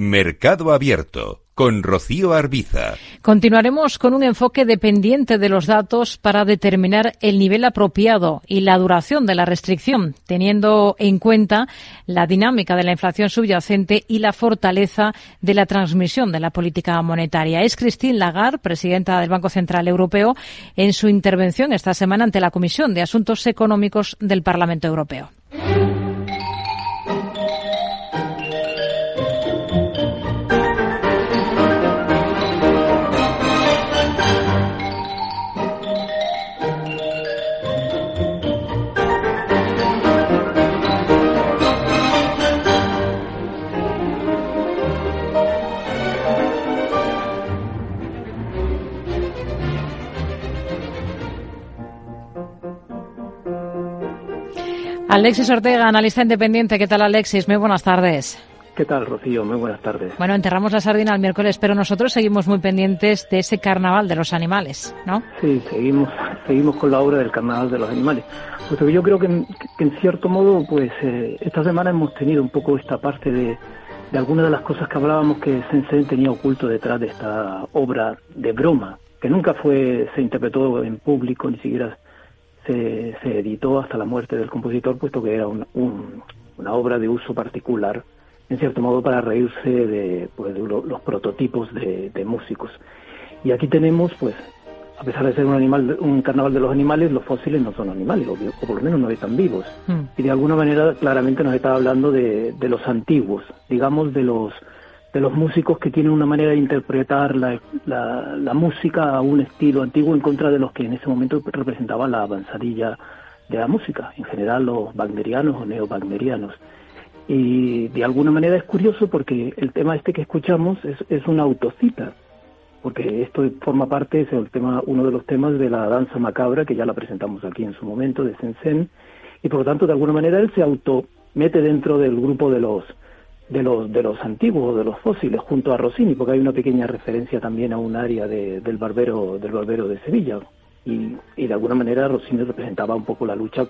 Mercado Abierto con Rocío Arbiza. Continuaremos con un enfoque dependiente de los datos para determinar el nivel apropiado y la duración de la restricción, teniendo en cuenta la dinámica de la inflación subyacente y la fortaleza de la transmisión de la política monetaria. Es Christine Lagarde, presidenta del Banco Central Europeo, en su intervención esta semana ante la Comisión de Asuntos Económicos del Parlamento Europeo. Alexis Ortega, analista independiente. ¿Qué tal, Alexis? Muy buenas tardes. ¿Qué tal, Rocío? Muy buenas tardes. Bueno, enterramos la sardina el miércoles, pero nosotros seguimos muy pendientes de ese carnaval de los animales, ¿no? Sí, seguimos, seguimos con la obra del carnaval de los animales. Puesto que yo creo que, en cierto modo, pues eh, esta semana hemos tenido un poco esta parte de, de algunas de las cosas que hablábamos que Sensen tenía oculto detrás de esta obra de broma, que nunca fue, se interpretó en público, ni siquiera se, editó hasta la muerte del compositor, puesto que era una obra de uso particular, en cierto modo para reírse de, pues, los prototipos de, músicos. Y aquí tenemos, pues, a pesar de ser un animal, un carnaval de los animales, los fósiles no son animales, o, o por lo menos no están vivos. Hmm. Y de alguna manera claramente nos está hablando de, de los antiguos, digamos de los de los músicos que tienen una manera de interpretar la, la, música a un estilo antiguo en contra de los que en ese momento representaban la avanzadilla de la música, en general los wagnerianos o neo-wagnerianos. Y de alguna manera es curioso porque el tema este que escuchamos es, es una autocita, porque esto forma parte, es el tema, uno de los temas de la danza macabra, que ya la presentamos aquí en su momento, de Sensen, y por lo tanto de alguna manera él se auto mete dentro del grupo de los de los, de los antiguos, de los fósiles, junto a Rossini, porque hay una pequeña referencia también a un área del, barbero, del barbero de Sevilla. Y, y, de alguna manera Rossini representaba un poco la lucha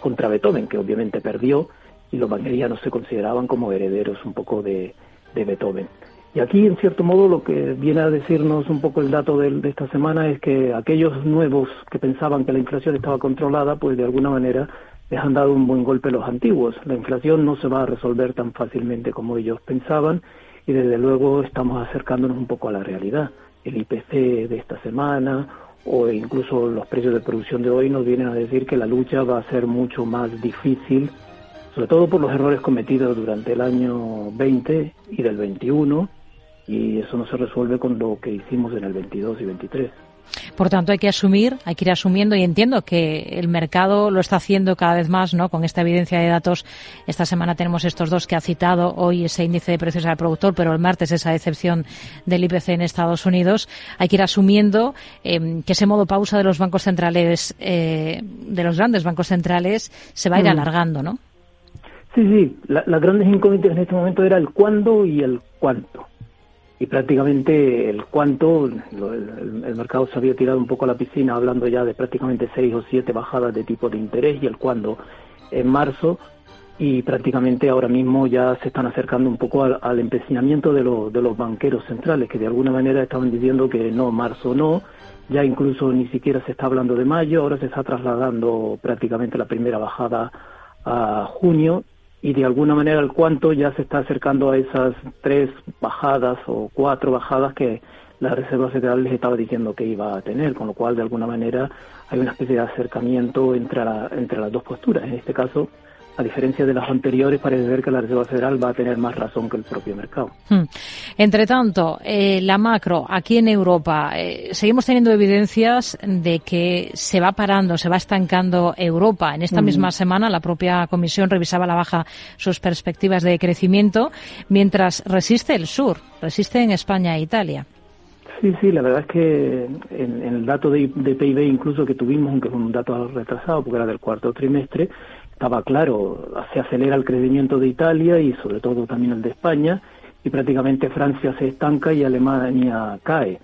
contra Beethoven, que obviamente perdió, y los wagnerianos se consideraban como herederos un poco de, de Beethoven. Y aquí, en cierto modo, lo que viene a decirnos un poco el dato de, de, esta semana es que aquellos nuevos que pensaban que la inflación estaba controlada, pues de alguna manera les han dado un buen golpe los antiguos. La inflación no se va a resolver tan fácilmente como ellos pensaban y desde luego estamos acercándonos un poco a la realidad. El IPC de esta semana o incluso los precios de producción de hoy nos vienen a decir que la lucha va a ser mucho más difícil, sobre todo por los errores cometidos durante el año 20 y del 21 y eso no se resuelve con lo que hicimos en el 22 y 23. Por tanto, hay que asumir, hay que ir asumiendo y entiendo que el mercado lo está haciendo cada vez más, ¿no? Con esta evidencia de datos, esta semana tenemos estos dos que ha citado, hoy ese índice de precios al productor, pero el martes esa decepción del IPC en Estados Unidos. Hay que ir asumiendo em, que ese modo pausa de los bancos centrales, eh, de los grandes bancos centrales, se va a ir mm. alargando, ¿no? Sí, sí. las grandes incógnitas en este momento era el cuándo y el cuánto y prácticamente el cuánto, el, mercado se había tirado un poco a la piscina hablando ya de prácticamente seis o siete bajadas de tipo de interés y el cuándo en marzo y prácticamente ahora mismo ya se están acercando un poco al, empecinamiento de, de los banqueros centrales que de alguna manera estaban diciendo que no, marzo no, ya incluso ni siquiera se está hablando de mayo, ahora se está trasladando prácticamente la primera bajada a junio y de alguna manera el cuánto ya se está acercando a esas tres bajadas o cuatro bajadas que la Reserva Federal les estaba diciendo que iba a tener, con lo cual de alguna manera hay una especie de acercamiento entre, entre las dos posturas. En este caso, a diferencia de las anteriores, parece ser que la Reserva Federal va a tener más razón que el propio mercado. Hmm. Entre tanto, eh, la macro, aquí en Europa, eh, seguimos teniendo evidencias de que se va parando, se va estancando Europa. En esta hmm. misma semana, la propia Comisión revisaba la baja sus perspectivas de crecimiento, mientras resiste el sur, resiste en España e Italia. Sí, sí, la verdad es que en, el dato de, de, PIB incluso que tuvimos, aunque es un dato retrasado porque era del cuarto trimestre, estaba claro, se acelera el crecimiento de Italia y sobre todo también el de España y prácticamente Francia se estanca y Alemania cae.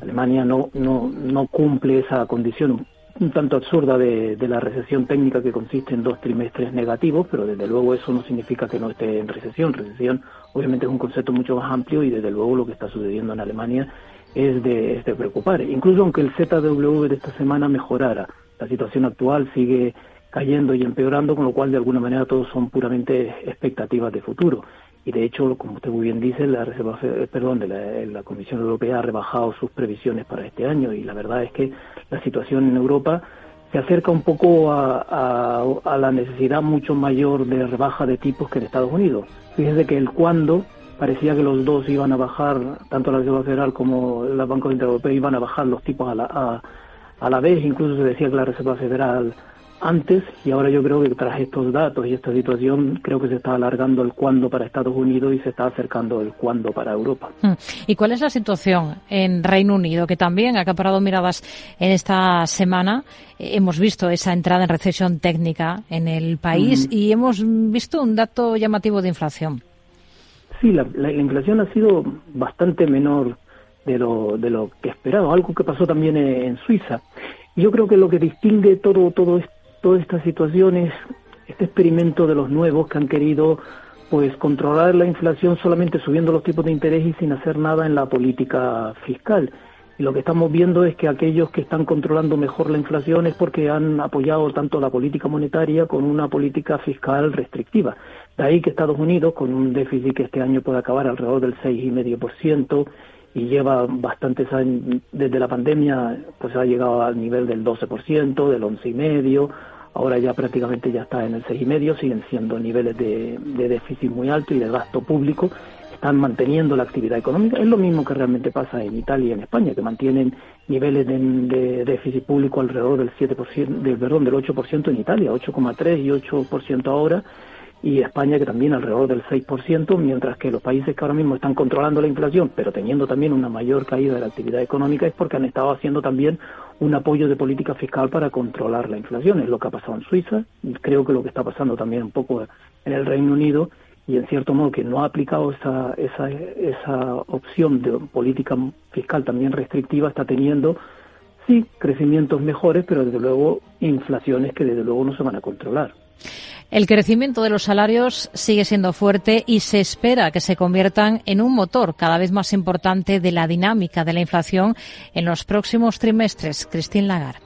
Alemania no, no, no cumple esa condición un tanto absurda de, la recesión técnica que consiste en dos trimestres negativos, pero desde luego eso no significa que no esté en recesión. Recesión obviamente es un concepto mucho más amplio y desde luego lo que está sucediendo en Alemania es de, es de preocupar. Incluso aunque el ZW de esta semana mejorara, la situación actual sigue cayendo y empeorando, con lo cual de alguna manera todos son puramente expectativas de futuro. Y de hecho, como usted muy bien dice, la Reserva, eh, perdón, de la, Comisión Europea ha rebajado sus previsiones para este año. Y la verdad es que la situación en Europa se acerca un poco a, la necesidad mucho mayor de rebaja de tipos que en Estados Unidos. Fíjese que el cuando parecía que los dos iban a bajar, tanto la Reserva Federal como la Banco Central Europeo iban a bajar los tipos a la, a la vez, incluso se decía que la Reserva Federal antes y ahora yo creo que tras estos datos y esta situación creo que se está alargando el cuándo para Estados Unidos y se está acercando el cuándo para Europa. Hmm. ¿Y cuál es la situación en Reino Unido que también ha acaparado miradas en esta semana? Eh, hemos visto esa entrada en recesión técnica en el país y hemos visto un dato llamativo de inflación. Sí, la, inflación ha sido bastante menor de lo, de lo que esperaba, algo que pasó también en, Suiza. Yo creo que lo que distingue todo, todo esto todas estas situaciones, este experimento de los nuevos que han querido pues controlar la inflación solamente subiendo los tipos de interés y sin hacer nada en la política fiscal. Y lo que estamos viendo es que aquellos que están controlando mejor la inflación es porque han apoyado tanto la política monetaria con una política fiscal restrictiva. De ahí que Estados Unidos, con un déficit que este año puede acabar alrededor del 6,5%, y lleva bastantes años, desde la pandemia, pues ha llegado al nivel del 12%, del 11,5%, ahora ya prácticamente ya está en el seis y medio, siguen siendo niveles de, déficit muy alto y de gasto público, están manteniendo la actividad económica. Es lo mismo que realmente pasa en Italia y en España, que mantienen niveles de, déficit público alrededor del 7%, del, perdón, del 8% en Italia, 8,3 y 8% ahora, y España que también alrededor del 6%, mientras que los países que ahora mismo están controlando la inflación, pero teniendo también una mayor caída de la actividad económica, es porque han estado haciendo también un apoyo de política fiscal para controlar la inflación. Es lo que ha pasado en Suiza, creo que lo que está pasando también un poco en el Reino Unido, y en cierto modo que no ha aplicado esa, esa, esa opción de política fiscal también restrictiva, está teniendo, sí, crecimientos mejores, pero desde luego inflaciones que desde luego no se van a controlar. El crecimiento de los salarios sigue siendo fuerte y se espera que se conviertan en un motor cada vez más importante de la dinámica de la inflación en los próximos trimestres. Christine Lagarde.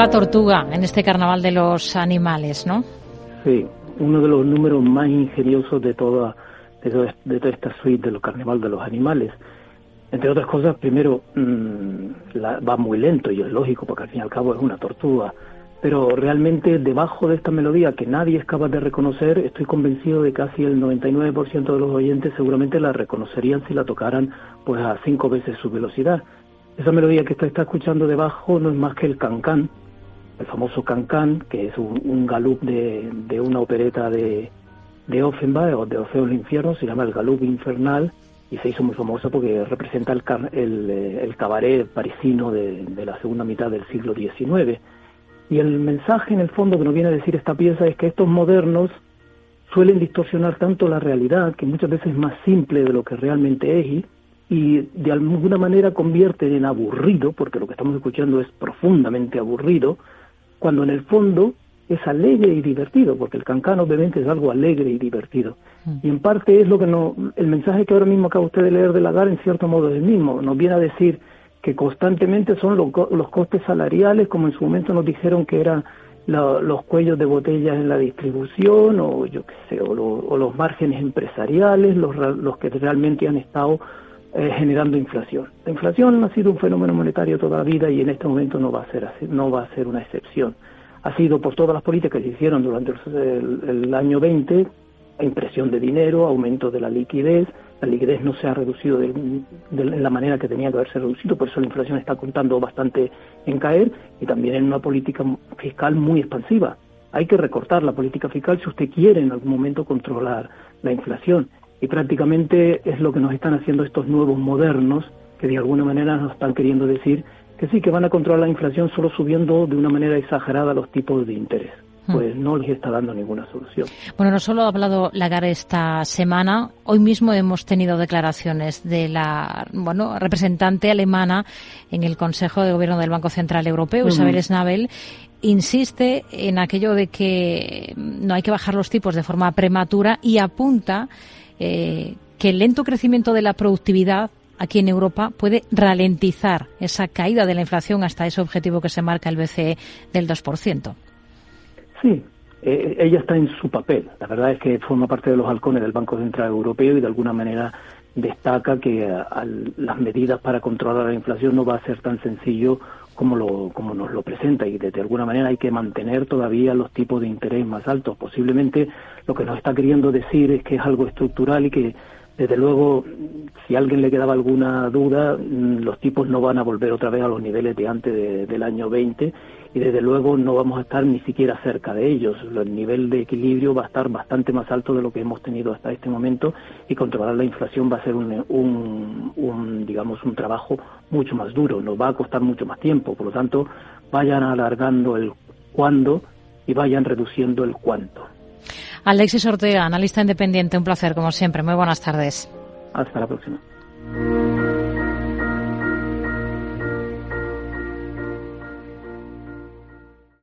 La tortuga en este carnaval de los animales, ¿no? Sí, uno de los números más ingeniosos de toda, de toda, esta suite de los carnaval de los animales. Entre otras cosas, primero, mm, va muy lento y es lógico porque al fin y al cabo es una tortuga. Pero realmente debajo de esta melodía que nadie es capaz de reconocer, estoy convencido de que casi el 99% de los oyentes seguramente la reconocerían si la tocaran pues a cinco veces su velocidad. Esa melodía que usted está escuchando debajo no es más que el cancán, el famoso Cancán, que es un, un de, una opereta de, de Offenbach o de Orfeo el Infierno, se llama el Galup Infernal y se hizo muy famoso porque representa el, eh, el cabaret parisino de, de, la segunda mitad del siglo XIX. Y el mensaje en el fondo que nos viene a decir esta pieza es que estos modernos suelen distorsionar tanto la realidad, que muchas veces es más simple de lo que realmente es, y de alguna manera convierten en aburrido, porque lo que estamos escuchando es profundamente aburrido, cuando en el fondo es alegre y divertido, porque el cancán obviamente es algo alegre y divertido. Mm. Y en parte es lo que no, el mensaje que ahora mismo acaba usted de leer de Lagar en cierto modo es el mismo, nos viene a decir que constantemente son los, los costes salariales, como en su momento nos dijeron que eran los cuellos de botellas en la distribución, o yo qué sé, o, los márgenes empresariales, los, los que realmente han estado eh, generando inflación. La inflación ha sido un fenómeno monetario toda la vida y en este momento no va a ser no va a ser una excepción. ha sido por todas las políticas que se hicieron durante el, año 20, impresión de dinero, aumento de la liquidez, la liquidez no se ha reducido de, la manera que tenía que haberse reducido, por eso la inflación está contando bastante en caer y también en una política fiscal muy expansiva. Hay que recortar la política fiscal si usted quiere en algún momento controlar la inflación y prácticamente es lo que nos están haciendo estos nuevos modernos que de alguna manera nos están queriendo decir que sí, que van a controlar la inflación solo subiendo de una manera exagerada los tipos de interés. Hmm. Pues no les está dando ninguna solución. Bueno, no solo ha hablado Lagarde esta semana, hoy mismo hemos tenido declaraciones de la bueno, representante alemana en el Consejo de Gobierno del Banco Central Europeo, Isabel Schnabel, insiste en aquello de que no hay que bajar los tipos de forma prematura y apunta eh, que el lento crecimiento de la productividad aquí en Europa puede ralentizar esa caída de la inflación hasta ese objetivo que se marca el BCE del 2%. Sí, eh, ella está en su papel. La verdad es que forma parte de los halcones del Banco Central Europeo y de alguna manera destaca que las medidas para controlar la inflación no va a ser tan sencillo como, lo, como nos lo presenta y de, alguna manera hay que mantener todavía los tipos de interés más altos. Posiblemente lo que nos está queriendo decir es que es algo estructural y que desde luego si a alguien le quedaba alguna duda, mm, los tipos no van a volver otra vez a los niveles de antes del año 20 y desde luego no vamos a estar ni siquiera cerca de ellos. El nivel de equilibrio va a estar bastante más alto de lo que hemos tenido hasta este momento y controlar la inflación va a ser un, un, digamos, un trabajo mucho más duro, nos va a costar mucho más tiempo. Por lo tanto, vayan alargando el cuándo y vayan reduciendo el cuánto. Alexis Ortega, analista independiente, un placer como siempre. Muy buenas tardes. Hasta la próxima.